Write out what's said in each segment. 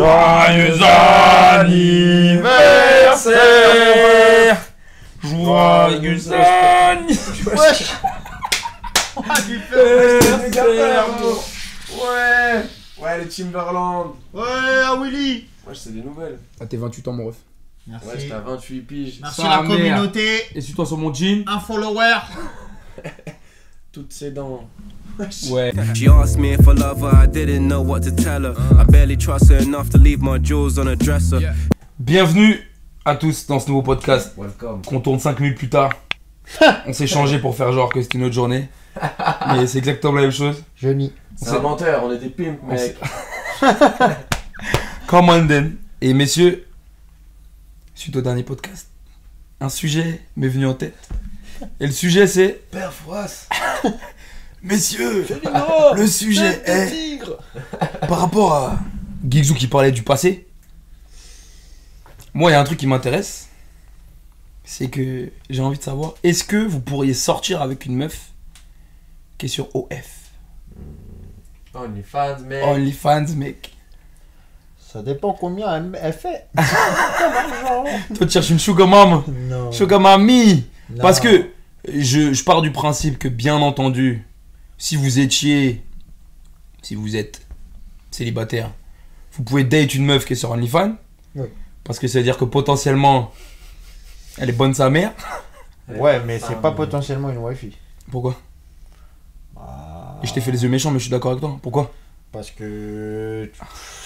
Joyeux anniversaire Joyeux anniversaire Wesh Ah, du Anniversaire. Ouais Ouais, les Timberland Ouais, ah Willy Moi, c'est des nouvelles. Ah t'es 28 ans mon ref. Merci. Ouais, j'étais à 28 piges. Merci la mère. communauté. Et suis-toi sur mon jean Un follower. Toutes ses dents. Ouais. She asked me if I love her, I didn't know what to tell her. I barely trust her enough to leave my jewels on a dresser. Bienvenue à tous dans ce nouveau podcast. Welcome. Qu'on tourne 5 minutes plus tard. On s'est changé pour faire genre que c'était une autre journée. Mais c'est exactement la même chose. Je nie. C'est un menteur, on est des pimps, mec. Come on then. Et messieurs, suite au dernier podcast, un sujet m'est venu en tête. Et le sujet c'est. Père Froisse Messieurs, le sujet est. Par rapport à Gigzou qui parlait du passé, moi il y a un truc qui m'intéresse. C'est que j'ai envie de savoir, est-ce que vous pourriez sortir avec une meuf qui est sur OF OnlyFans, mec. OnlyFans, mec. Ça dépend combien elle, elle fait. Toi tu cherches une sugar mom, Non. sugar mommy. Non. Parce que je, je pars du principe que, bien entendu, si vous étiez. Si vous êtes célibataire, vous pouvez date une meuf qui est sur OnlyFans. Oui. Parce que ça veut dire que potentiellement, elle est bonne sa mère. Ouais, mais c'est Ah, pas mais- potentiellement une wifi. Pourquoi Ah, Et je t'ai fait les yeux méchants, mais je suis d'accord avec toi. Pourquoi Parce que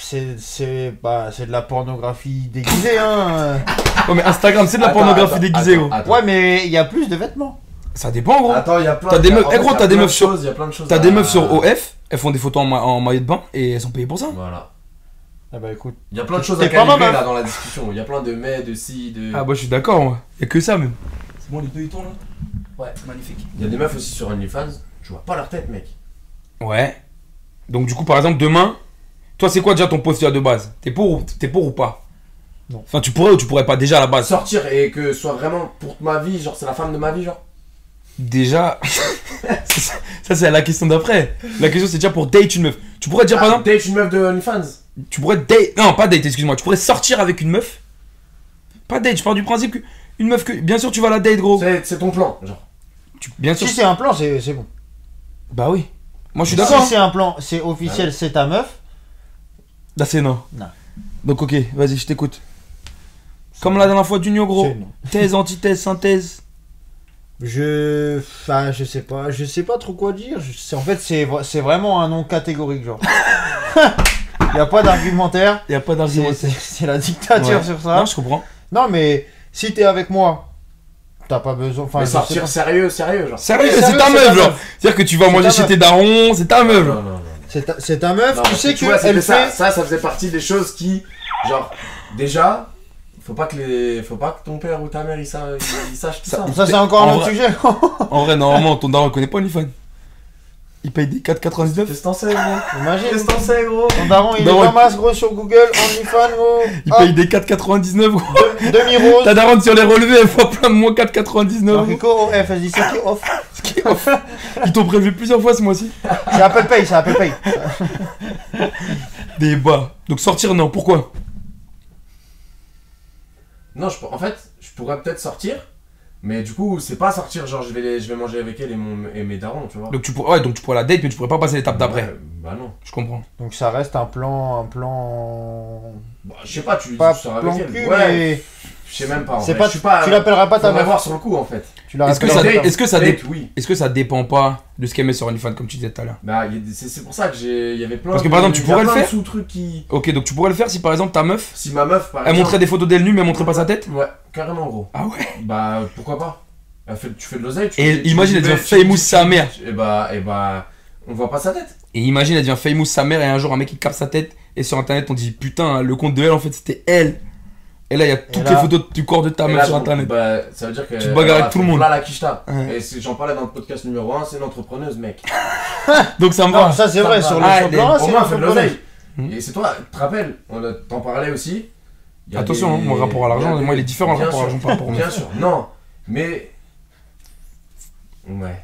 c'est c'est bah, c'est de la pornographie déguisée hein. Ouais, mais Instagram, c'est de la Attends, pornographie attends, déguisée, attends. Ouais, mais il y a plus de vêtements. Ça dépend, gros. Attends, il y a plein T'as des y a- meufs- en eh, gros, y a t'as des plein meufs de sur- choses, Il y a plein de choses. T'as à- des meufs sur OF, elles font des photos en, ma- en maillot de bain et elles sont payées pour ça. Voilà. Ah bah écoute. Il y a plein de choses T'es à pas ma calibrer meuf. là dans la discussion. Il y a plein de mais, de si, de. Ah, bah, je suis d'accord, moi. Y'a que ça, même. C'est bon, les deux, ils tournent, là Ouais. Magnifique. Il y a des meufs aussi sur OnlyFans. Je vois pas leur tête, mec. Ouais. Donc, du coup, par exemple, demain, toi, c'est quoi déjà ton postulat de base? T'es pour, ou- t'es pour ou pas? Non. Enfin, tu pourrais ou tu pourrais pas déjà à la base? Sortir et que ce soit vraiment pour ma vie, genre c'est la femme de ma vie, genre. Déjà, ça, ça, c'est la question d'après. La question c'est déjà pour date une meuf. Tu pourrais dire par Ah, exemple, date une meuf de OnlyFans. tu pourrais date, non pas date, excuse-moi, tu pourrais sortir avec une meuf. Pas date, je pars du principe que une meuf que, bien sûr tu vas la date gros. C'est c'est ton plan, genre. Tu- bien sûr. Si c'est un plan, c'est c'est bon. Bah oui. Moi je suis d'accord. Si c'est un plan, c'est officiel, c'est ta meuf. Là c'est non. Non. Donc ok, vas-y, je t'écoute. Comme la dernière fois d'union gros. Thèse, antithèse, synthèse. Je. Enfin, je sais pas. Je sais pas trop quoi dire. Je En fait, c'est vra- c'est vraiment un nom catégorique, genre. Il a pas d'argumentaire. Y a pas C'est- la dictature Ouais. sur ça. Non, je comprends. Non, mais si t'es avec moi, t'as pas besoin. Enfin, Mais sortir sérieux, sérieux, genre. Sérieux, c'est sérieux, ta c'est meuf genre. C'est-à-dire que tu vas C'est manger chez tes darons, c'est ta meuf. Non, genre. non, non. C'est ta, c'est ta meuf, Non, tu sais que tu vois, ça, ça, ça faisait partie des choses qui, genre, déjà, faut pas que les, faut pas que ton père ou ta mère ils, sa- ils- sachent tout ça. Ça, c'est encore En un autre vrai- sujet. En vrai, normalement, ton daron connaît pas OnlyFans. Il paye des 4,99. Qu'est-ce que t'en sais, gros? Imagine. Qu'est-ce que t'en sais, gros? Ton daron, il Daron, est il- pas masse, gros, sur Google, OnlyFans, gros. Il paye des 4,99 gros. Demi-rose. Ta daronne sur les relevés, elle voit plein de moins 4,99 gros. Rico, oh, eh, vas-y, c'est qui off Ce qui est off. Ils t'ont prélevé plusieurs fois ce mois-ci. C'est Apple Pay, c'est Apple Pay. Des bas. Donc sortir, non. Pourquoi? Non, je, en fait, je pourrais peut-être sortir, mais du coup, c'est pas sortir, genre, je vais, les- je vais manger avec elle et, mon, et mes darons, tu vois. donc tu, pour- ouais, donc tu pourrais la date, mais tu pourrais pas passer l'étape d'après. Ouais, bah non. Je comprends. Donc ça reste un plan, un plan. Bah, je sais pas, tu Pas tu sors plan avec elle. cul, ouais, mais je sais même pas. en c'est vrai. pas, je suis pas. tu l'appelleras pas ta meuf. voir sur le coup, en fait. Est-ce que, ça, est-ce, que ça dé- Date, oui. est-ce que ça dépend pas de ce qu'elle met sur OnlyFans, comme tu disais tout à l'heure? Bah, il y a des- c'est c'est pour ça que j'ai, il y avait plein. Parce que, par exemple, tu il y a pourrais le plein de faire sous-trucs qui. Ok, donc tu pourrais le faire si par exemple ta meuf, Si ma meuf, par elle exemple. montrait des photos d'elle nue, mais elle montrait pas sa tête? Ouais, carrément, gros. Ah ouais? Bah, pourquoi pas? Elle fait- Tu fais de l'oseille. tu- Et imagine, elle devient famous sa mère. Et bah, et bah, on voit pas sa tête. Et imagine, elle devient famous sa mère et un jour un mec il capte sa tête et sur internet on dit putain, le compte de elle en fait c'était elle. Et là il y a toutes là- les photos du corps de ta là, sur internet. Bah, ça veut dire que. Tu te bagarres avec tout le monde. Là, la quicheta. Ouais. Et j'en parlais dans le podcast numéro 1, c'est une entrepreneuse, mec. Donc ça me Non, va. ça c'est vrai, sur le Ah, c'est moi. Hmm. Et c'est toi, tu te rappelles, on t'en parlais aussi. Attention, des- mon rapport à l'argent, des- moi il est différent le Bien rapport à l'argent par rapport au Bien mec. sûr, non. Mais. Ouais.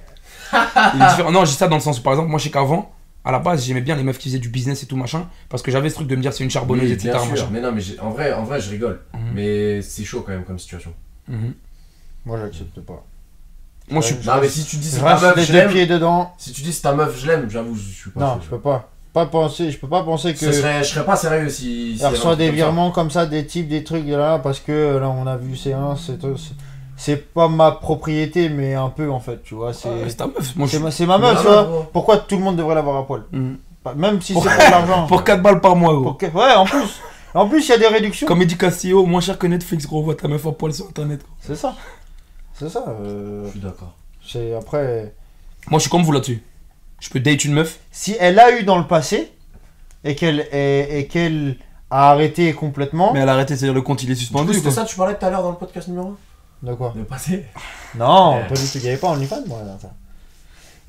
Il est différent. Non, je dis ça dans le sens où par exemple, moi je sais qu'avant, à la base, j'aimais bien les meufs qui faisaient du business et tout machin, parce que j'avais ce truc de me dire c'est une charbonneuse, Oui, etc. bien sûr. machin. Mais non, mais en vrai, en vrai, je rigole. Mhm. Mais c'est chaud quand même comme situation. Mhm. Moi, j'accepte pas. Moi, je suis. Non, mais si tu dis c'est ta meuf, les je l'aime. pieds dedans. Si tu dis c'est ta meuf, je l'aime, j'avoue, je suis pas Non, je peux pas. Pas penser, je peux pas penser que. Ce serait, je serais pas sérieux si. si Elle reçoit des comme ça. virements comme ça, des types, des trucs là, parce que là on a vu c'est un, c'est c'est- c'est pas ma propriété, mais un peu en fait, tu vois. C'est Ouais, C'est ta meuf. Moi, c'est ma, c'est ma meuf, tu vois. Pourquoi tout le monde devrait l'avoir à poil. Pas- Même si c'est pour de l'argent. Pour 4 balles par mois, gros. Pour Ouais, en plus. En plus, il y a des réductions. Comme Eddie Castillo, moins cher que Netflix, gros. Vois ta meuf en poil sur internet, gros. C'est ça. C'est ça. euh, Je suis d'accord. c'est après. Moi, je suis comme vous là-dessus. Je peux date une meuf. Si elle a eu dans le passé et qu'elle et, qu'elle a arrêté complètement. Mais elle a arrêté, c'est-à-dire le compte il est suspendu. quoi. ça que tu parlais tout à l'heure dans le podcast numéro De quoi 1 De passer Non, Euh. pas du tout. Il n'y avait pas OnlyFans, moi. Là, ça.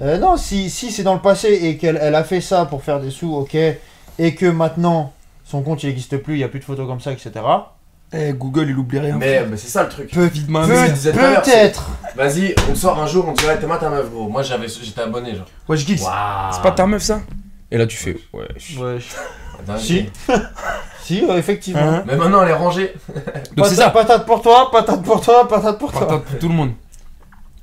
Euh, non, si, si c'est dans le passé et qu'elle elle a fait ça pour faire des sous, ok, et que maintenant son compte il n'existe plus, il n'y a plus de photos comme ça, etc. Eh, Google, il oublie rien. Mais, mais c'est ça le truc. Peut- Vite ma Peut- mère. je disais tout à l'heure, Peut-être. Vas-y, on sort un jour, on dirait t'es ma ta meuf, gros. Moi j'avais, j'étais abonné, genre. Ouais, je. Waouh. C'est pas ta meuf, ça? Et là, tu fais. Ouais. Ouais. Si. Si, euh, effectivement. Hein Mais maintenant elle est rangée. Donc, c'est Patate- ça. Patate pour toi, patate pour toi, patate pour toi. Patate pour tout le monde.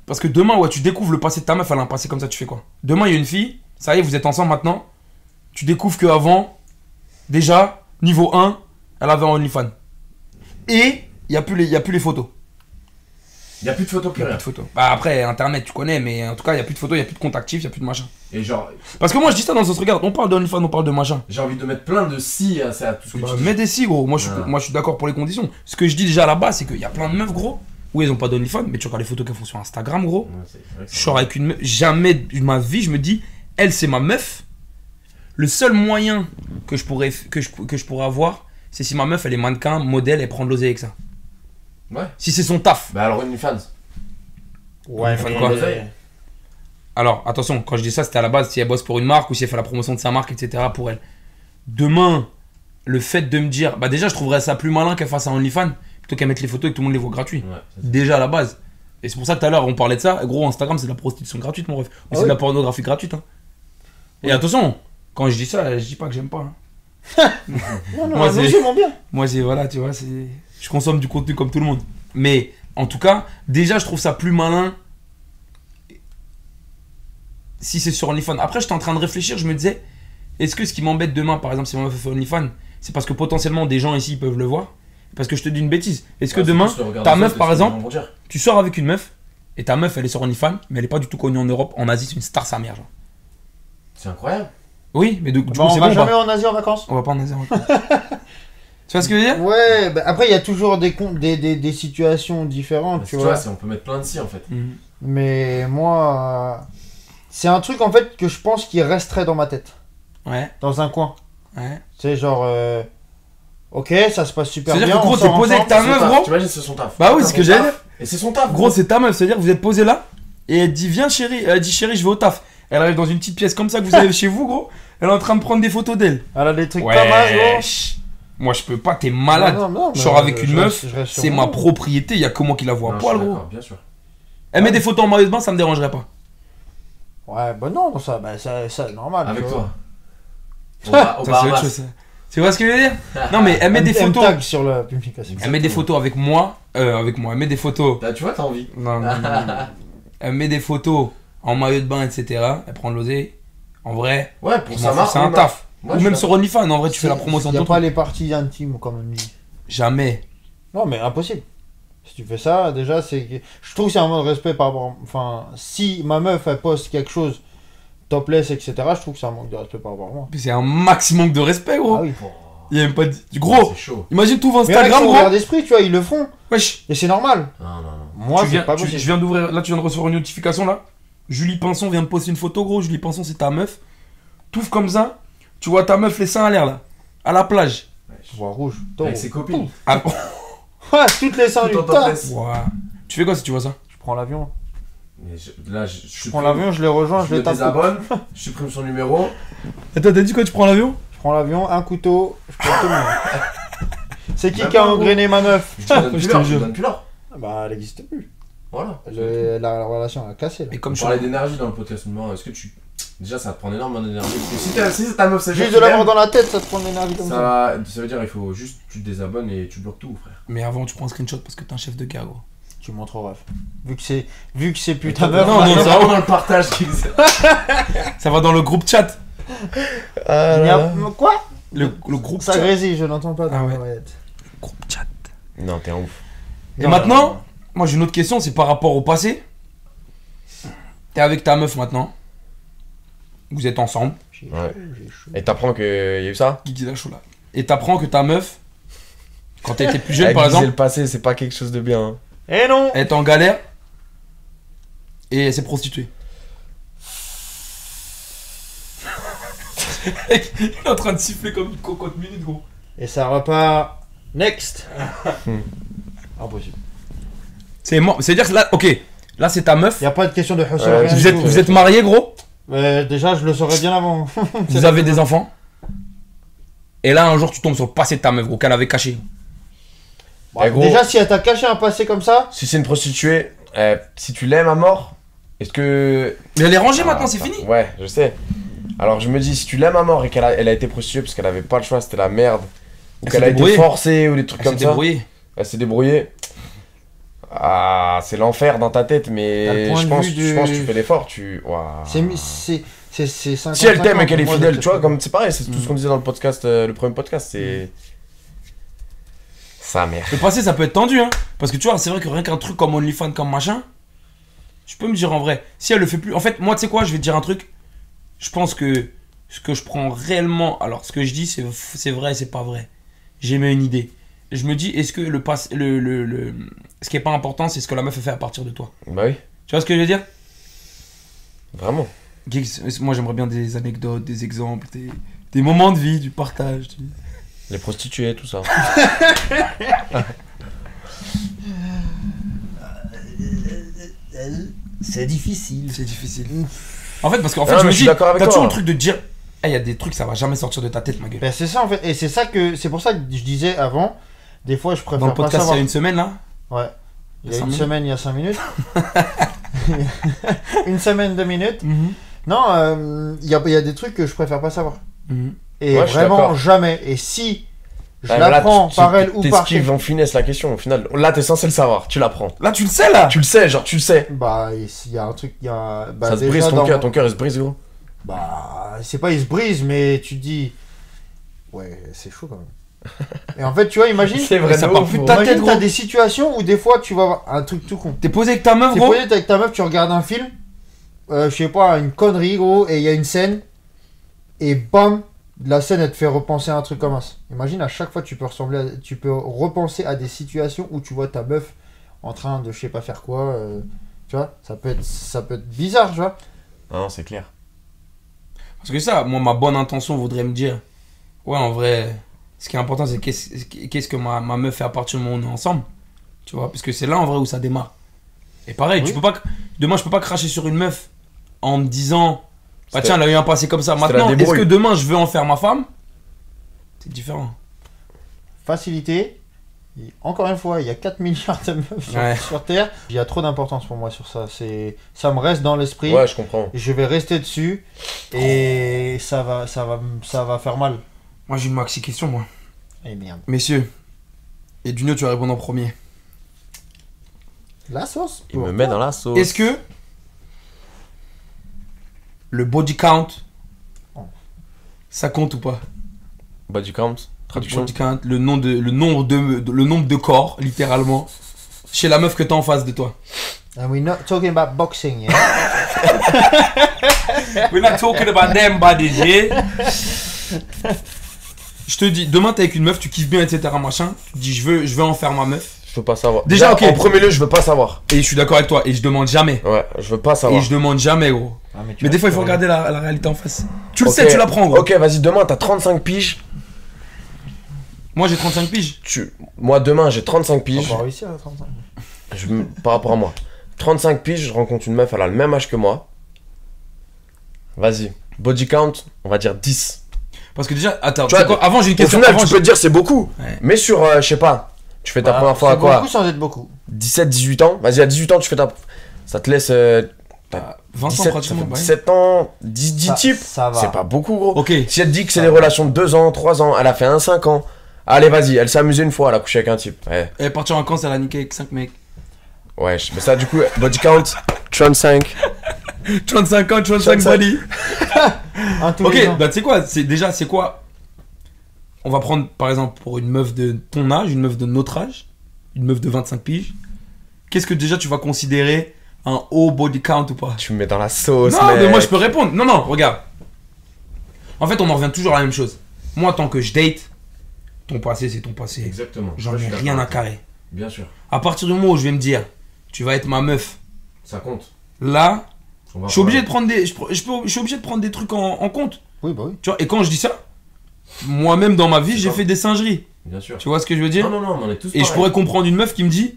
Parce que demain, ouais, tu découvres le passé de ta meuf, elle a un passé comme ça, tu fais quoi? Demain, il y a une fille, ça y est, vous êtes ensemble maintenant. Tu découvres qu'avant, déjà, niveau 1, elle avait un OnlyFans. Et il n'y a, plus les- il y a plus les photos. Y a plus de photos, plus Il y a rien. plus de photos. Bah, après, Internet, tu connais, mais en tout cas, il n'y a plus de photos, il n'y a plus de compte actif, il n'y a plus de machin. Et genre, Parce que moi, je dis ça dans ce sens, regarde, on parle d'OnlyFans, on parle de machin. j'ai envie de mettre plein de si à, ça, tout ce que Bah, tu dis. mets des si, gros. Moi, je suis, Ouais. moi, je suis d'accord pour les conditions. Ce que je dis déjà base, c'est qu'il y a plein de meufs, gros. Oui, elles ont pas d'OnlyFans, mais tu regardes les photos qu'elles font sur Instagram, gros. Ouais, Je sors avec une meuf. Jamais de ma vie, je me dis, elle, c'est ma meuf. Le seul moyen que je pourrais, que je, que je pourrais avoir, c'est si ma meuf, elle est mannequin, modèle, elle prend de l'oseille avec ça. Ouais. Si c'est son taf. Bah alors OnlyFans. Ouais, Fan mais- quoi. Alors, attention, quand je dis ça, c'était à la base si elle bosse pour une marque ou si elle fait la promotion de sa marque, etc. pour elle. Demain, le fait de me dire, bah déjà, je trouverais ça plus malin qu'elle fasse un OnlyFans plutôt qu'elle mette les photos et que tout le monde les voit gratuits. Ouais, Déjà à la base. Et c'est pour ça que tout à l'heure, on parlait de ça. Gros, Instagram, c'est de la prostitution gratuite, mon ref. Ou Ah c'est oui. de la pornographie gratuite. Hein. Et attention, quand je dis ça, je dis pas que j'aime pas. hein. Non, non, Moi, c'est-. Moi, c'est voilà, tu vois, c'est. Je consomme du contenu comme tout le monde. Mais en tout cas, déjà, je trouve ça plus malin si c'est sur OnlyFans. Après, j'étais en train de réfléchir, je me disais, est-ce que ce qui m'embête demain, par exemple, si ma meuf fait OnlyFans, c'est parce que potentiellement des gens ici peuvent le voir? Parce que je te dis une bêtise. Est-ce que Ouais, c'est demain, ta meuf, par exemple, tu sors avec une meuf et ta meuf, elle est sur OnlyFans, mais elle est pas du tout connue en Europe, en Asie, c'est une star sa mère. genre. C'est incroyable. Oui, mais du, du Bah, coup, on c'est va bon. jamais bah. en Asie en vacances. On va pas en Asie. en vacances. tu vois ce que je veux dire Ouais, bah, après il y a toujours des, con- des, des, des situations différentes, Parce tu que vois. c'est- on peut mettre plein de si en fait. Mhm. Mais moi, euh, c'est un truc en fait que je pense qui resterait dans ma tête, Ouais, dans un coin. ouais. C'est genre, euh, ok, ça se passe super bien. C'est-à-dire que gros, t'es posé avec ta meuf, gros T'imagines, c'est son taf. Bah oui, C'est ce que taf. Et c'est son taf. Gros, c'est ta meuf, c'est-à-dire que vous êtes posé là et elle dit viens chérie, elle dit chérie, je vais au taf. Elle arrive dans une petite pièce comme ça que vous avez chez vous, gros. Elle est en train de prendre des photos d'elle. Elle a des trucs pas mal, gros. Moi, je peux pas, t'es malade. Non, non, non, Je sors avec une je meuf, C'est ma propriété, il y a que moi qui la vois à poil, gros. d'accord, Bien sûr. Elle met des photos en maillot de bain, ça me dérangerait pas. Ouais, bah non, ça, bah, ça, ça c'est normal. Avec vois. toi. Tu vois ce que je veux dire? Non, mais elle met des photos. tag sur la publication. Elle met des photos avec moi, euh, avec moi. Elle met des photos. Là, tu vois, t'as envie. Non, non, non, non. Elle met des photos en maillot de bain, etc. Elle prend de l'osé. En vrai, Ouais, pour ça c'est un taf. Moi, Ou même sur OnlyFans, en vrai, tu fais la promotion de ton pas truc. les parties intimes, comme on dit. Jamais. Non, mais impossible. Si tu fais ça, déjà, c'est. Je trouve que c'est un mot de respect par rapport. Enfin, si ma meuf, elle poste quelque chose, topless, etc., je trouve que c'est un manque de respect par rapport à moi. Mais C'est un maximum de respect, gros. Ah oui. Il y a même pas de... Gros, C'est chaud. imagine tout Mais Instagram, gros. d'esprit, tu vois, ils le font. Wesh. Et c'est normal. Non, non, non. Moi, tu c'est viens, pas tu- possible. je viens d'ouvrir, là tu viens de recevoir une notification là. Julie Pinson vient de poster une photo gros. Julie Pinson c'est ta meuf. Touffe comme ça. Tu vois ta meuf les seins à l'air là. À la plage. Je vois rouge. Avec ses copines. Ah, Ouais, toutes les seins du Tout tas. ouah. Tu fais quoi si tu vois ça? Je prends l'avion. Mais je- Là, je, je Je prends l'avion, je les rejoins, je, Je les me tape. désabonne, je supprime son numéro. Attends, t'as dit quoi Tu prends l'avion? Je prends l'avion, un couteau, je prends tout le monde. C'est qui qui a engrainé ma meuf? Je te donne plus je te donne. Bah, elle n'existe plus. Voilà. Le- la, la relation a cassé là. Et comme On je parlait d'énergie dans le podcast. Est-ce que tu. Déjà ça te prend énormément d'énergie. Si, t'as- si ta meuf c'est Juste de l'avoir dans la tête, ça te prend de l'énergie comme ça. ça, ça veut dire il faut juste tu te désabonnes et tu bloques tout, frère. Mais avant, tu prends un screenshot parce que t'es un chef de gars, gros. Tu montres au ref. Vu que c'est vu que c'est ta meuf. Non, non, ça- vraiment dans le partage Ça va dans le groupe chat. il y a- Quoi? Le, le groupe Ça chat. grésille, je n'entends pas. dans Ah ouais. Groupe chat. Non, t'es un ouf. Et Non, maintenant, non, non. moi j'ai une autre question, c'est par rapport au passé. T'es avec ta meuf maintenant. Vous êtes ensemble. J'ai Ouais. chaud, j'ai chaud. Et t'apprends qu'il y a eu ça Guigui la chaud là. Et t'apprends que ta meuf, quand t'étais plus jeune par exemple, le passé, c'est pas quelque chose de bien. hein. Eh non elle est en galère et elle s'est prostituée. Il est en train de siffler comme une cocotte minute, gros. Et ça repart. Next Impossible. C'est mort. C'est-à-dire que là, ok, là c'est ta meuf. Y a pas de question de Ouais, rien Vous êtes, tout. vous êtes mariés, gros? Ouais, déjà, je le saurais bien avant. Vous avez des enfants? Et là, un jour, tu tombes sur le passé de ta meuf, gros, qu'elle avait caché. Bon, Eh, gros. déjà, si elle t'a caché un passé comme ça, Si c'est une prostituée, eh, si tu l'aimes à mort, est-ce que. Mais elle est rangée Ah, maintenant, c'est putain. fini. Ouais, je sais. Alors je me dis, si tu l'aimes à mort et qu'elle a, elle a été prostituée parce qu'elle avait pas le choix, c'était la merde, ou Elle qu'elle s'est a été forcée ou des trucs Elle s'est comme ça, débrouillée. elle s'est débrouillée. Ah, c'est l'enfer dans ta tête, mais je pense, je pense que tu fais l'effort. Tu... C'est. c'est c'est c'est 50 Si elle t'aime et qu'elle est fidèle, tu vois, comme c'est pareil, c'est tout Mm. ce qu'on disait dans le podcast, euh, le premier podcast, c'est. Sa mère. Le passé, ça peut être tendu, hein. Parce que tu vois, c'est vrai que rien qu'un truc comme OnlyFans, comme machin, je peux me dire en vrai, si elle le fait plus. En fait, moi, tu sais quoi, je vais te dire un truc. Je pense que ce que je prends réellement. Alors, ce que je dis, c'est c'est vrai, c'est pas vrai. J'ai mis une idée. Je me dis, est-ce que le passé. Le, le, le- Ce qui est pas important, c'est ce que la meuf a fait à partir de toi. Bah oui, Tu vois ce que je veux dire? Vraiment. Moi, j'aimerais bien des anecdotes, des exemples, des, des moments de vie, du partage. du- Les prostituées, tout ça. C'est difficile. C'est difficile. En fait, parce qu'en fait, je me je suis dis, t'as toujours le truc de dire, il y a des trucs, ça va jamais sortir de ta tête, ma gueule. Ben, c'est ça en fait, et c'est ça que c'est pour ça que je disais avant. Des fois, je préfère Dans le pas podcast, il y savoir. a une semaine, là Ouais. Il y a une minutes. semaine, il y a 5 minutes. une semaine, 2 minutes. Non, euh, il y, a, il y a des trucs que je préfère pas savoir. Mhm. Et Ouais, vraiment jamais. Et si je là, l'apprends par elle ou par quelqu'un. en finesse la question, au final. Là, t'es censé le savoir, tu l'apprends. Là, tu le sais, là Tu le sais, genre, tu le sais. Bah, il y a un truc. Il y a, bah, ça se brise ton cœur, ton cœur il se brise, gros. Bah, c'est pas il se brise, mais tu te dis. Ouais, c'est chaud quand même. Et en fait, tu vois, imagine. C'est vrai, ça part plus de ta Imagine, tête, t'as des situations où des fois tu vas un truc tout con. T'es posé avec ta meuf, T'es gros posé avec ta meuf, tu regardes un film, euh, je sais pas, une connerie gros, et il y a une scène, et bam, la scène elle te fait repenser à un truc comme ça. Imagine à chaque fois tu peux ressembler, à- tu peux repenser à des situations où tu vois ta meuf en train de je sais pas faire quoi, euh, tu vois, ça peut être, ça peut être bizarre, tu vois. Ah non, c'est clair. Parce que ça, moi, ma bonne intention voudrait me dire, ouais, en vrai, ce qui est important, c'est qu'est-ce que ma, ma meuf fait à partir du moment où on est ensemble. Tu vois, parce que c'est là, en vrai, où ça démarre. Et pareil, Oui. tu peux pas, demain, je peux pas cracher sur une meuf en me disant, bah tiens, elle a eu un passé comme ça. Maintenant, est-ce que demain, je veux en faire ma femme? C'est différent. Facilité. Et encore une fois, il y a 4 milliards de meufs sur, Ouais. sur Terre. Il y a trop d'importance pour moi sur ça. C'est, ça me reste dans l'esprit. Ouais, je comprends. Je vais rester dessus et ça va, ça va, ça va faire mal. Moi, j'ai une maxi question, moi. Eh merde. Messieurs, et Junio, tu vas répondre en premier. La sauce. Il me met dans la sauce. Est-ce que le body count, Oh. ça compte ou pas? Body count, traduction. Body count, le, nom de, le, nombre de, de- le nombre de corps, littéralement, chez la meuf que t'as en face de toi. And we're not talking about boxing, yeah? We're not talking about them bodies, yeah? Je te dis, demain t'es avec une meuf, tu kiffes bien, etc. machin. Tu te dis, je veux, je veux en faire ma meuf. Je veux pas savoir. Déjà, ok. En premier lieu, je veux pas savoir. Et je suis d'accord avec toi, et je demande jamais. Ouais, je veux pas Et savoir. je demande jamais, gros. Ah, tu Mais des fois, il faut regarder la, la réalité en face. Tu le sais, tu l'apprends, gros. Ok, vas-y, demain, t'as 35 piges. Moi, j'ai 35 piges. Tu... Moi, demain, j'ai 35 On piges. va réussir à 35. Je me- Par rapport à moi. 35 piges, je rencontre une meuf, elle a le même âge que moi. Vas-y. Body count, on va dire 10. Parce que déjà, attends, Tu sais vois, quoi, avant j'ai une Au question. final, avant, tu peux te dire c'est beaucoup. Ouais. Mais sur, euh, je sais pas, tu fais ta Bah, première fois à quoi beaucoup sans être beaucoup. 17, 18 ans. Vas-y, à 18 ans, tu fais ta. Ça te laisse. euh, Bah, 20 ans 17, ça pratiquement. fait bah ouais. 17 ans, 10, 10 Ça- types. ça va. C'est pas beaucoup, gros. Ok. Si elle dit que c'est des va. relations de 2 ans, 3 ans, elle a fait un 5 ans. Allez, vas-y, elle s'est amusée une fois, elle a couché avec un type. Ouais, Elle est partie en vacances, elle a niqué avec 5 mecs. ouais, je- mais ça, du coup, body count, 35. 35 ans, 35 35. body. Ok, bah tu sais quoi, c'est déjà c'est quoi On va prendre par exemple pour une meuf de ton âge, une meuf de notre âge, une meuf de 25 piges. Qu'est-ce que déjà tu vas considérer un haut body count ou pas? Tu me mets dans la sauce, Non, mais moi je peux répondre. Non, non, regarde. En fait, on en revient toujours à la même chose. Moi, tant que je date, ton passé c'est ton passé. Exactement. J'en ai rien à carrer. Bien sûr. À partir du moment où je vais me dire, tu vas être ma meuf, Ça compte. là, je suis obligé de prendre des, je, je peux- je suis obligé de prendre des trucs en, en compte. Oui, bah oui. Tu vois, et quand je dis ça, moi-même dans ma vie, j'ai fait des singeries. Bien sûr. Tu vois ce que je veux dire Non, non, non, on est tous Et je pourrais comprendre une meuf qui me dit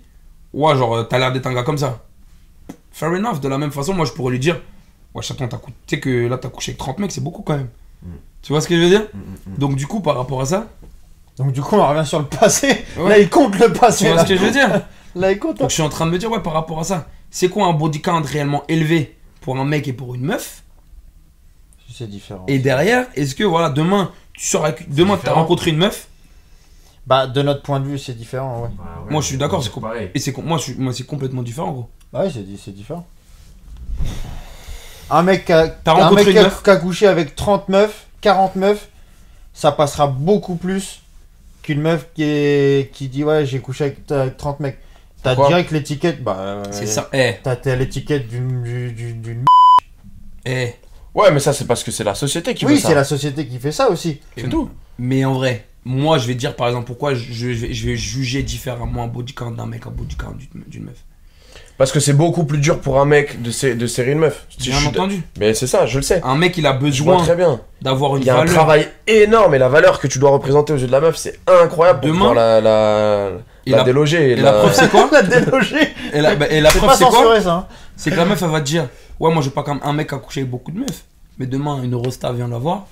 Ouais, genre, t'as l'air d'être un gars comme ça. Fair enough. De la même façon, moi, je pourrais lui dire Ouais, chaton, t'as cou- tu sais que là, t'as couché avec 30 mecs, c'est beaucoup quand même. Mm. Tu vois ce que je veux dire Mm, mm, mm. Donc, du coup, par rapport à ça, Donc du coup, on revient sur le passé. Ouais. Là, il compte le tu passé. vois Là, ce que je veux dire Là, il compte. hein. Donc, je suis en train de me dire Ouais, par rapport à ça, c'est quoi un body count réellement élevé pour un mec et pour une meuf C'est différent. Et derrière, est-ce que, voilà, demain, tu sors avec. Demain, t'as rencontré une meuf? Bah, de notre point de vue, c'est différent, ouais. Bah, ouais, Moi, je suis d'accord, c'est est com- pareil. et c'est moi, je suis- moi, c'est complètement différent, gros. Bah oui, c'est di- c'est différent. Un mec qui a, T'as un rencontré mec une qui a- meuf? qui a couché avec 30 meufs, 40 meufs, ça passera beaucoup plus qu'une meuf qui, est, qui dit ouais j'ai couché avec, avec 30 mecs. T'as direct l'étiquette, bah euh, C'est ça. Eh, T'as l'étiquette d'une du- du- d'une eh. Ouais, mais ça, c'est parce que c'est la société qui Oui, ça. c'est la société qui fait ça aussi. C'est tout. Mais en vrai, moi je vais te dire par exemple pourquoi je, je vais, je vais juger différemment un body count d'un mec, un body count d'une d'une meuf. Parce que c'est beaucoup plus dur pour un mec de, sé- de serrer une meuf. Bien je suis- entendu. Mais c'est ça, je le sais. Un mec il a besoin très bien. d'avoir une Il y a un travail énorme et la valeur que tu dois représenter aux yeux de la meuf, c'est incroyable pour Demain- la, la, Et la déloger. Et, la preuve c'est quoi la délogée. Et la, bah, et la C'est preuve c'est quoi censuré ça. hein. C'est que la meuf elle va te dire Ouais, moi je veux pas comme un mec qui a couché avec beaucoup de meufs. Mais demain une Rosta vient la voir,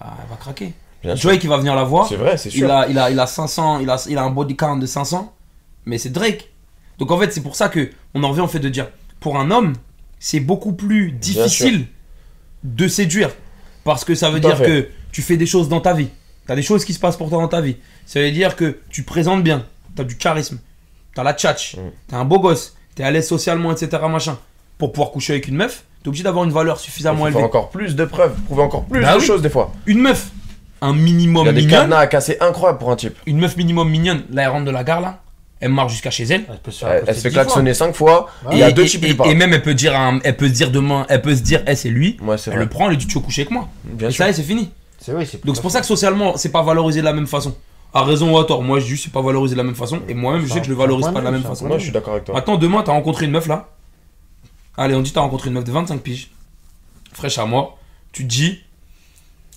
bah, elle va craquer. Bien sûr. Drake il va venir la voir, C'est vrai, c'est il sûr. a, il, a, il a 500, il a, il a un body count de 500, mais c'est Drake. Donc en fait c'est pour ça que on en revient au fait de dire pour un homme c'est beaucoup plus difficile de séduire parce que ça veut Tout à dire fait. que tu fais des choses dans ta vie. T'as des choses qui se passent pour toi dans ta vie. Ça veut dire que tu présentes bien, t'as du charisme, t'as la tchatch, Mm. t'es un beau gosse, t'es à l'aise socialement, etc. Machin. Pour pouvoir coucher avec une meuf, t'es obligé d'avoir une valeur Il suffisamment faire élevée. encore plus de preuves, prouver encore plus Bah de oui. choses des fois. Une meuf, un Il minimum y a des mignonne, cadenas à casser incroyables pour un type. une meuf minimum mignonne, là elle rentre de la gare là, elle marche jusqu'à chez elle. Elle, peut se faire Elle, accoster elle se fait 10 fois. klaxonner 5 fois. Ouais. Il y a Et- deux et- types et, et même elle peut dire, un- elle peut se dire demain, elle peut se dire, eh c'est lui. Ouais, Elle vrai. le prend, elle lui dit tu veux coucher avec moi. Bien et sûr. ça y est, c'est fini. C'est oui, c'est Donc c'est pour ça que socialement, c'est pas valorisé de la même façon. À raison ou à tort, moi je dis c'est pas valorisé de la même façon. Et moi-même, je sais que je le valorise pas de la même façon. Moi, je suis d'accord avec toi. Maintenant, demain, t'as rencontré une meuf là? Allez, on dit t'as rencontré une meuf de 25 piges, fraîche à moi. Tu te dis,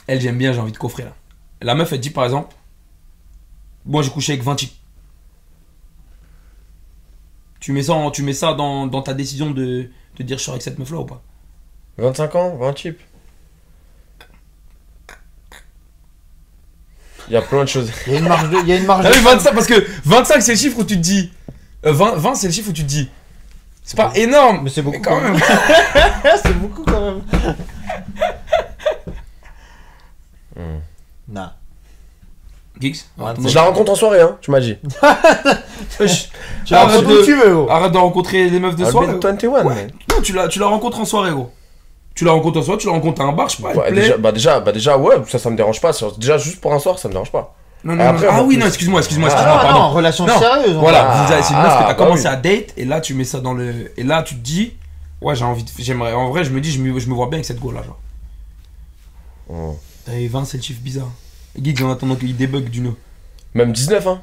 elle j'aime bien, j'ai envie de coffrer là. La meuf, elle te dit par exemple, moi j'ai couché avec 20 types. Tu mets ça, en- tu mets ça dans, dans ta décision de, de dire je sors avec cette meuf là ou pas? 25 ans, 20 types. Il y a plein de choses. Il y a une marge de. Il y a une marge Ah de- oui, 25, parce que 25 c'est le chiffre où tu te dis. euh, 20, 20 c'est le chiffre où tu te dis. C'est pas énorme, Mais c'est beaucoup mais quand même. c'est beaucoup quand même. Hmm. Nah. Geeks Je la rencontre en soirée, hein, tu m'as dit. Tu la rencontres où tu veux, gros. Arrête de rencontrer les meufs de soirée. be 21, Ouais. man. Non, tu la, tu la rencontres en soirée, gros. Tu la rencontres en soirée, tu la rencontres à un bar, je sais pas, Ouais, plaît. déjà, bah déjà, bah déjà, ouais, ça, ça me dérange pas. Déjà, juste pour un soir, ça me dérange pas. Non, non, Et non. après, ah oui, plus- non, excuse-moi, excuse-moi, Ah, excuse-moi, Ah pardon. non, relation Non. sérieuse. Voilà, avez- c'est une meuf que ah, t'as bah commencé oui. à date, et là tu mets ça dans le. Et là tu te dis, ouais, j'ai envie de. J'aimerais. En vrai, je me dis, je me, je me vois bien avec cette go là, genre. Oh. T'avais 20, c'est le chiffre bizarre. Guide en attendant qu'il débug du no. Même 19, hein.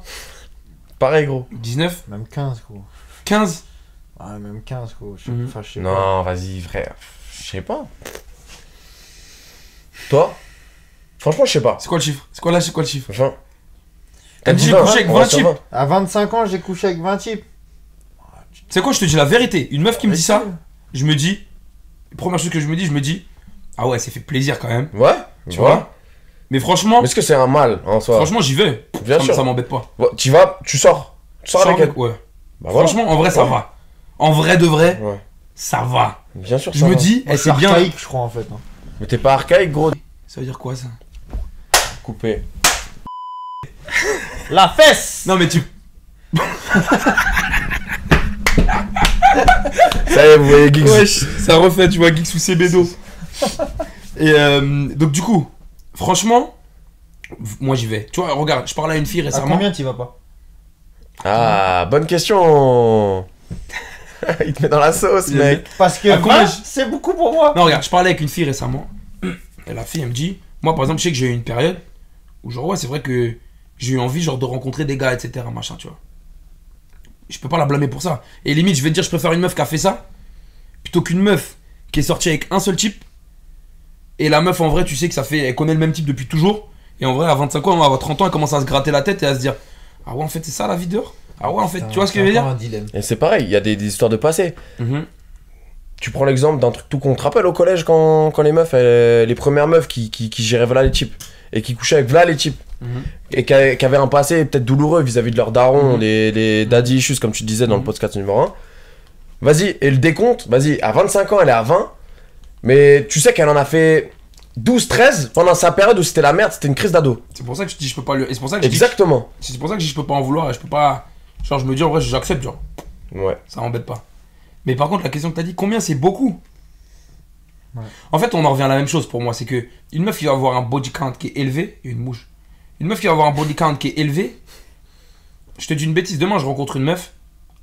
Pareil, gros. 19, Même 15, gros. 15. Ah, même 15, gros. Je sais Mhm. enfin, je sais pas. Non, vas-y, frère. Je sais pas. Toi? Franchement, je sais pas. C'est quoi le chiffre? C'est quoi là, c'est quoi le chiffre? Enfin. T'as dit, j'ai 20, couché avec on va 20 sur types. 20. À 25 ans, j'ai couché avec 20 types. C'est quoi, je te dis la vérité. Une meuf qui me dit ça, je me dis. Première chose que je me dis, je me dis. Ah ouais, ça fait plaisir quand même. Ouais, Tu vois? vois Mais franchement, Mais est-ce que c'est un mal en soi? Franchement, j'y vais. Bien ça, sûr. ça m'embête pas. Ouais, Tu vas, tu sors. Tu sors Sors avec elle. Ouais. Bah voilà. Franchement, en vrai, ça Ouais. va. En vrai de vrai, Ouais. ça va. Bien sûr, Je me dis, c'est bien. archaïque, je crois, en fait. hein. Mais t'es pas archaïque, gros. Ça veut dire quoi ça? Coupé. La fesse Non, mais tu. Ça y est, vous voyez Geeks. Wesh, ça refait, tu vois, Geek sous ses bédos. Et euh, donc, du coup, franchement, moi j'y vais. Tu vois, regarde, je parlais à une fille À récemment. combien tu vas pas? Ah, bonne question. Il te met dans la sauce, Il mec. Parce que À combien 20, c'est beaucoup pour moi. Non, regarde, je parlais avec une fille récemment. Et la fille, elle me dit Moi, par exemple, je sais que j'ai eu une période où, genre, ouais, c'est vrai que j'ai eu envie, genre, de rencontrer des gars, etc. Machin, tu vois. Je peux pas la blâmer pour ça. Et limite, je vais te dire, je préfère une meuf qui a fait ça plutôt qu'une meuf qui est sortie avec un seul type. Et la meuf, en vrai, tu sais que ça fait. Elle connaît le même type depuis toujours. Et en vrai, à 25 ans, à 30 ans, elle commence à se gratter la tête et à se dire Ah ouais, en fait, c'est ça la vie dehors? Ah ouais, en fait, tu vois ce que je veux dire un dilemme. Et c'est pareil, il y a des, des histoires de passé. Mhm. Tu prends l'exemple d'un truc tout con. Tu te rappelles au collège quand, quand les meufs, elles- les premières meufs qui, qui, qui géraient voilà les types et qui couchaient avec voilà les types Mhm. et qui, avaient- qui avaient un passé peut-être douloureux vis-à-vis de leurs darons, Mhm. les, les daddy issues comme tu disais dans le Mhm. podcast numéro 1. Vas-y, et le décompte, vas-y, à 25 ans elle est à 20, mais tu sais qu'elle en a fait 12, 13 pendant sa période où c'était la merde, c'était une crise d'ado. C'est pour ça que je dis Je peux pas le. Et c'est pour ça que je dis Exactement. C'est pour ça que je dis je peux pas en vouloir je peux pas. Genre, je me dis en vrai, j'accepte, genre, Ouais. ça m'embête pas. Mais par contre, la question que t'as dit, combien c'est beaucoup? Ouais. En fait, on en revient à la même chose pour moi. C'est que une meuf qui va avoir un body count qui est élevé, et une mouche. Une meuf qui va avoir un body count qui est élevé, je te dis une bêtise. Demain, je rencontre une meuf.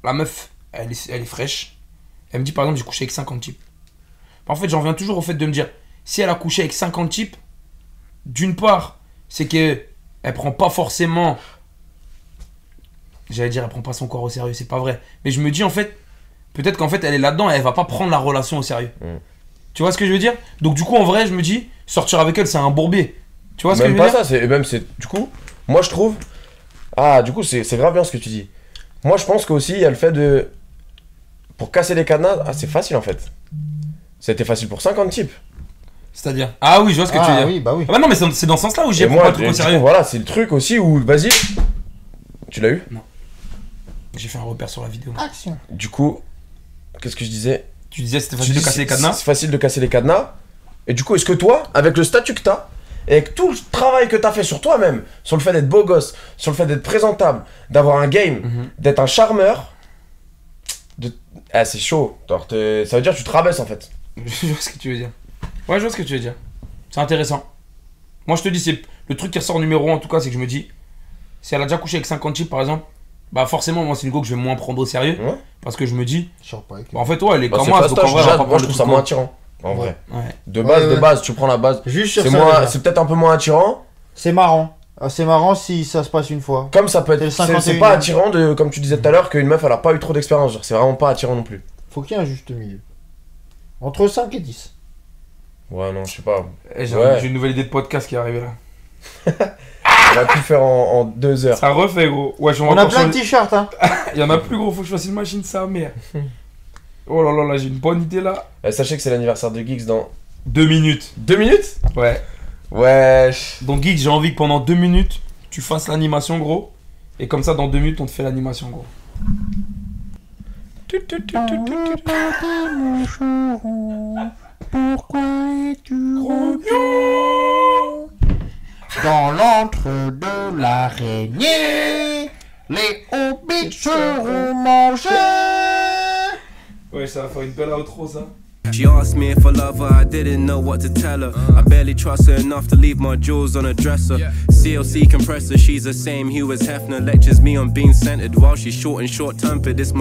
La meuf, elle est, elle est fraîche. Elle me dit par exemple, j'ai couché avec 50 types. En fait, j'en reviens toujours au fait de me dire, si elle a couché avec 50 types, d'une part, c'est que elle prend pas forcément J'allais dire, elle prend pas son corps au sérieux, c'est pas vrai. Mais je me dis, en fait, peut-être qu'en fait, elle est là-dedans et elle va pas prendre la relation au sérieux. Mm. Tu vois ce que je veux dire? Donc, du coup, en vrai, je me dis, sortir avec elle, c'est un bourbier. Tu vois ce que je même veux pas dire? ça, c'est même c'est du coup, moi je trouve ah du coup c'est c'est grave bien ce que tu dis. Moi je pense qu'aussi il y a le fait de pour casser les cadenas, ah c'est facile en fait. C'était facile pour 50 types. C'est-à-dire? Ah oui, je vois ce que tu veux Ah dire. oui, bah oui. Ah bah non, mais c'est dans ce sens-là où prends pas le truc au coup, sérieux. voilà, c'est le truc aussi où vas-y. Tu l'as eu? J'ai fait un repère sur la vidéo. Action. Du coup, qu'est-ce que je disais? Tu disais, c'était facile de casser les cadenas? C'est facile de casser les cadenas. Et du coup, est-ce que toi, avec le statut que t'as, et avec tout le travail que t'as fait sur toi-même, sur le fait d'être beau gosse, sur le fait d'être présentable, d'avoir un game, Mhm. d'être un charmeur, de... ah, c'est chaud. Ça veut dire que tu te rabaisses en fait. Je vois ce que tu veux dire. Ouais, je vois ce que tu veux dire. C'est intéressant. Moi, je te dis, c'est le truc qui ressort numéro 1 en tout cas, c'est que je me dis, si elle a déjà couché avec 50 types par exemple, bah forcément, moi, c'est une go que je vais moins prendre au sérieux. Ouais. Parce que je me dis, Je pas bah, en fait, ouais, elle est Bah, comme moi, vrai, déjà, je trouve ça moins attirant. En vrai. Ouais. De base, Ouais, de base, tu prends la base. C'est moins- c'est peut-être un peu moins attirant. C'est marrant. Ah, C'est marrant si ça se passe une fois. Comme ça peut être. C'est c'est 51e. pas attirant de, comme tu disais tout à l'heure, qu'une meuf elle a pas eu trop d'expérience. Genre, c'est vraiment pas attirant non plus. Faut qu'il y ait un juste milieu. Entre 5 et 10. Ouais, non, je sais pas. Eh, J'ai Ouais. j'ai une nouvelle idée de podcast qui est arrivée là. On va tout faire en, en deux heures. Ça refait, gros. Ouais, je On a plein de t-shirts, hein. Il y en a plus, gros, faut que je fasse une machine, sa mère. Oh là là, là, j'ai une bonne idée là. Euh, sachez que c'est l'anniversaire de Geeks dans Deux minutes. deux minutes? Ouais. Wesh. Donc, Geek, j'ai envie que pendant deux minutes, tu fasses l'animation, gros. Et comme ça, dans deux minutes, on te fait l'animation, gros. Dans l'antre de l'araignée, les hobbits seront mangés. Ouais, ça va faire une belle outro, ça. She asked me if I love her, I didn't know what to tell her. I barely trust her enough to leave my jewels on a dresser. CLC compressor, she's the same hue as Hefner. Lectures me on being centered while she's short and short tempered. It's my